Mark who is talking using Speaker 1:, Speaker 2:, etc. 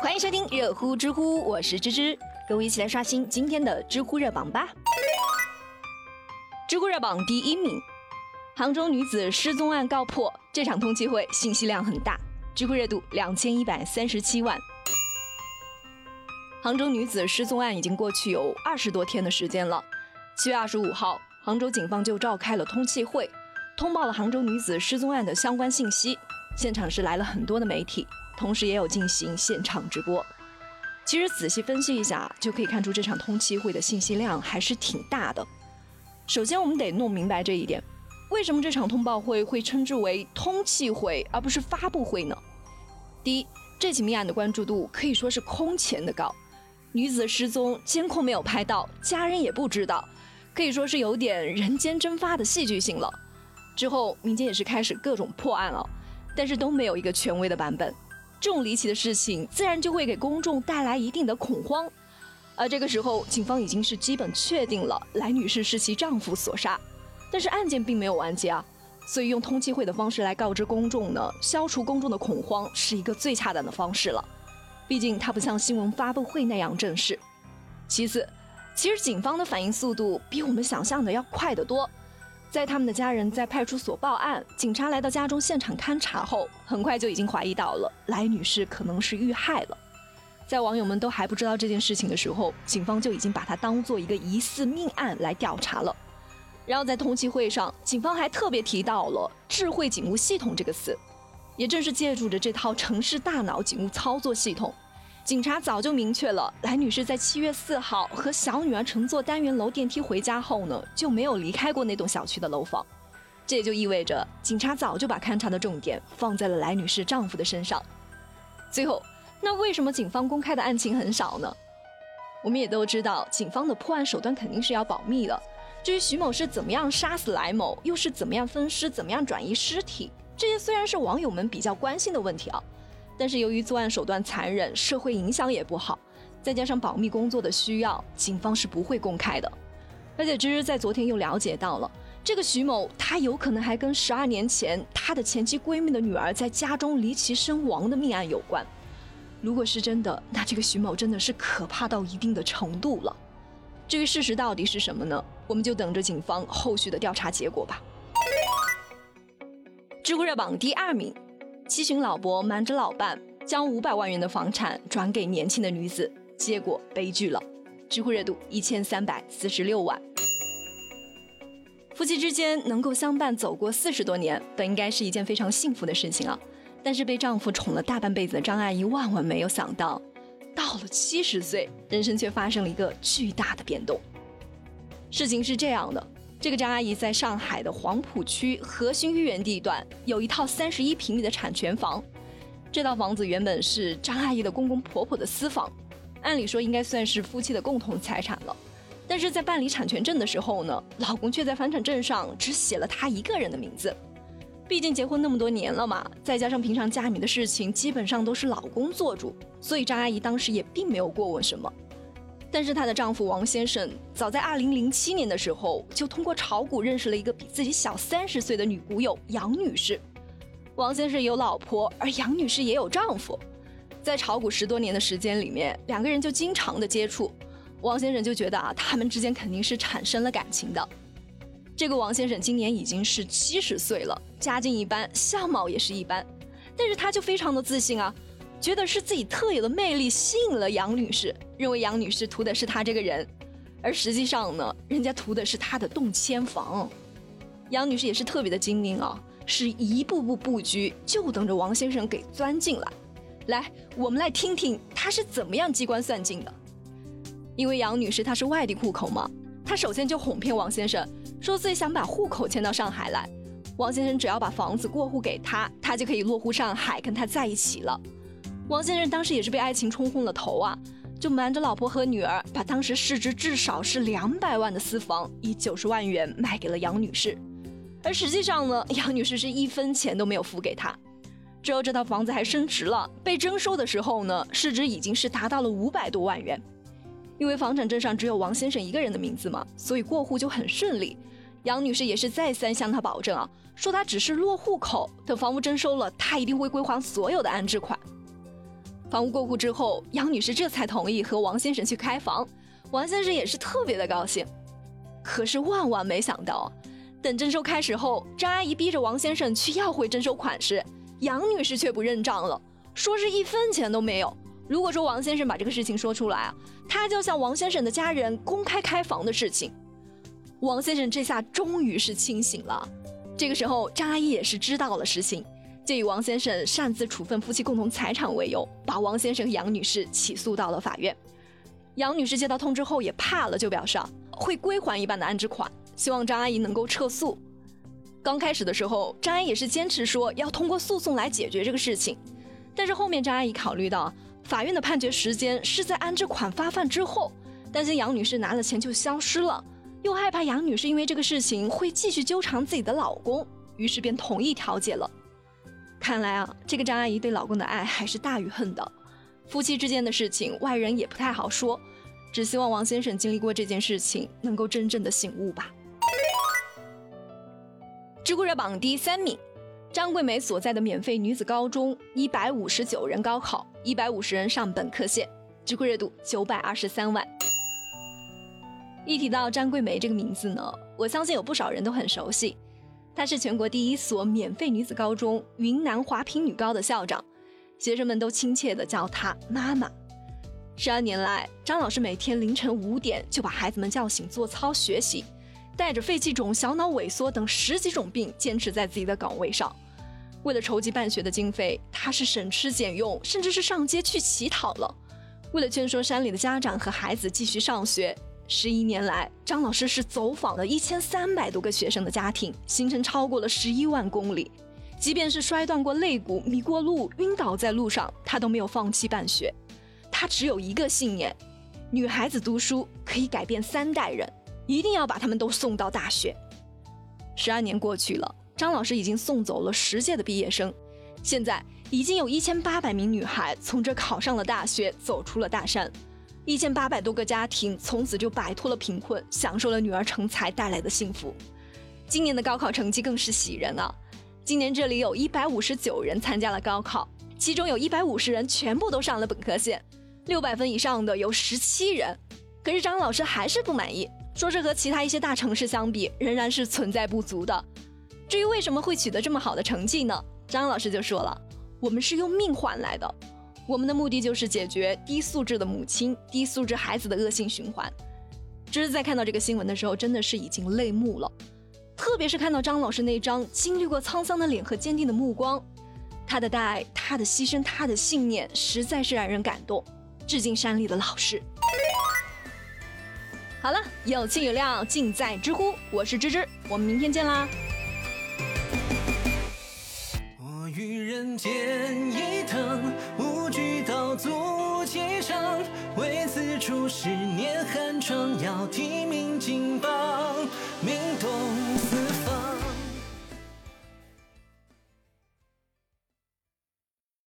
Speaker 1: 欢迎收听热乎知乎，我是芝芝，跟我一起来刷新今天的知乎热榜吧。知乎热榜第一名，杭州女子失踪案告破，这场通气会信息量很大，知乎热度两千一百三十七万。杭州女子失踪案已经过去有二十多天的时间了，七月二十五号，杭州警方就召开了通气会，通报了杭州女子失踪案的相关信息，现场是来了很多的媒体。同时也有进行现场直播。其实仔细分析一下，就可以看出这场通气会的信息量还是挺大的。首先，我们得弄明白这一点：为什么这场通报会会称之为通气会而不是发布会呢？第一，这起命案的关注度可以说是空前的高。女子失踪，监控没有拍到，家人也不知道，可以说是有点人间蒸发的戏剧性了。之后，民间也是开始各种破案了，但是都没有一个权威的版本。这种离奇的事情，自然就会给公众带来一定的恐慌。而这个时候，警方已经是基本确定了来女士是其丈夫所杀，但是案件并没有完结啊，所以用通气会的方式来告知公众呢，消除公众的恐慌是一个最恰当的方式了。毕竟它不像新闻发布会那样正式。其次，其实警方的反应速度比我们想象的要快得多。在他们的家人在派出所报案，警察来到家中现场勘查后，很快就已经怀疑到了来女士可能是遇害了。在网友们都还不知道这件事情的时候，警方就已经把它当做一个疑似命案来调查了。然后在通气会上，警方还特别提到了“智慧警务系统”这个词，也正是借助着这套城市大脑警务操作系统。警察早就明确了，来女士在七月四号和小女儿乘坐单元楼电梯回家后呢，就没有离开过那栋小区的楼房。这也就意味着，警察早就把勘查的重点放在了来女士丈夫的身上。最后，那为什么警方公开的案情很少呢？我们也都知道，警方的破案手段肯定是要保密的。至于徐某是怎么样杀死来某，又是怎么样分尸、怎么样转移尸体，这些虽然是网友们比较关心的问题啊。但是由于作案手段残忍，社会影响也不好，再加上保密工作的需要，警方是不会公开的。而且芝芝在昨天又了解到了，这个徐某他有可能还跟十二年前他的前妻闺蜜的女儿在家中离奇身亡的命案有关。如果是真的，那这个徐某真的是可怕到一定的程度了。至于事实到底是什么呢？我们就等着警方后续的调查结果吧。知乎热榜第二名。七旬老伯瞒着老伴，将五百万元的房产转给年轻的女子，结果悲剧了。知乎热度一千三百四十六万。夫妻之间能够相伴走过四十多年，本应该是一件非常幸福的事情啊。但是被丈夫宠了大半辈子的张阿姨，万万没有想到，到了七十岁，人生却发生了一个巨大的变动。事情是这样的。这个张阿姨在上海的黄浦区核心豫园地段有一套三十一平米的产权房，这套房子原本是张阿姨的公公婆婆的私房，按理说应该算是夫妻的共同财产了。但是在办理产权证的时候呢，老公却在房产证上只写了她一个人的名字。毕竟结婚那么多年了嘛，再加上平常家里的事情基本上都是老公做主，所以张阿姨当时也并没有过问什么。但是她的丈夫王先生早在二零零七年的时候，就通过炒股认识了一个比自己小三十岁的女股友杨女士。王先生有老婆，而杨女士也有丈夫，在炒股十多年的时间里面，两个人就经常的接触。王先生就觉得啊，他们之间肯定是产生了感情的。这个王先生今年已经是七十岁了，家境一般，相貌也是一般，但是他就非常的自信啊。觉得是自己特有的魅力吸引了杨女士，认为杨女士图的是他这个人，而实际上呢，人家图的是他的动迁房。杨女士也是特别的精明啊，是一步步布局，就等着王先生给钻进来。来，我们来听听她是怎么样机关算尽的。因为杨女士她是外地户口嘛，她首先就哄骗王先生，说自己想把户口迁到上海来，王先生只要把房子过户给她，她就可以落户上海跟他在一起了。王先生当时也是被爱情冲昏了头啊，就瞒着老婆和女儿，把当时市值至少是两百万的私房以九十万元卖给了杨女士，而实际上呢，杨女士是一分钱都没有付给他。之后这套房子还升值了，被征收的时候呢，市值已经是达到了五百多万元。因为房产证上只有王先生一个人的名字嘛，所以过户就很顺利。杨女士也是再三向他保证啊，说他只是落户口，等房屋征收了，他一定会归还所有的安置款。房屋过户之后，杨女士这才同意和王先生去开房。王先生也是特别的高兴。可是万万没想到，等征收开始后，张阿姨逼着王先生去要回征收款时，杨女士却不认账了，说是一分钱都没有。如果说王先生把这个事情说出来啊，他就向王先生的家人公开开房的事情。王先生这下终于是清醒了。这个时候，张阿姨也是知道了实情，就以王先生擅自处分夫妻共同财产为由，把王先生和杨女士起诉到了法院。杨女士接到通知后也怕了，就表示会归还一半的安置款，希望张阿姨能够撤诉。刚开始的时候，张阿姨也是坚持说要通过诉讼来解决这个事情，但是后面张阿姨考虑到。法院的判决时间是在安置款发放之后，担心杨女士拿了钱就消失了，又害怕杨女士因为这个事情会继续纠缠自己的老公，于是便同意调解了。看来啊，这个张阿姨对老公的爱还是大于恨的。夫妻之间的事情，外人也不太好说，只希望王先生经历过这件事情，能够真正的醒悟吧。知乎热榜第三名。张桂梅所在的免费女子高中，一百五十九人高考，一百五十人上本科线，知乎热度九百二十三万。一提到张桂梅这个名字呢，我相信有不少人都很熟悉。她是全国第一所免费女子高中云南华坪女高的校长，学生们都亲切地叫她妈妈。十二年来，张老师每天凌晨五点就把孩子们叫醒做操学习。带着肺气肿、小脑萎缩等十几种病，坚持在自己的岗位上。为了筹集办学的经费，他是省吃俭用，甚至是上街去乞讨了。为了劝说山里的家长和孩子继续上学，十一年来，张老师是走访了一千三百多个学生的家庭，行程超过了十一万公里。即便是摔断过肋骨、迷过路、晕倒在路上，他都没有放弃办学。他只有一个信念：女孩子读书可以改变三代人。一定要把他们都送到大学。十二年过去了，张老师已经送走了十届的毕业生，现在已经有一千八百名女孩从这考上了大学，走出了大山，一千八百多个家庭从此就摆脱了贫困，享受了女儿成才带来的幸福。今年的高考成绩更是喜人啊！今年这里有一百五十九人参加了高考，其中有一百五十人全部都上了本科线，六百分以上的有十七人。可是张老师还是不满意。说是和其他一些大城市相比，仍然是存在不足的。至于为什么会取得这么好的成绩呢？张老师就说了：“我们是用命换来的，我们的目的就是解决低素质的母亲、低素质孩子的恶性循环。”只是在看到这个新闻的时候，真的是已经泪目了。特别是看到张老师那张经历过沧桑的脸和坚定的目光，他的大爱、他的牺牲、他的信念，实在是让人感动。致敬山里的老师。好了，有情有料尽在知乎，我是芝芝，我们明天见啦。我与人间生要提名金榜。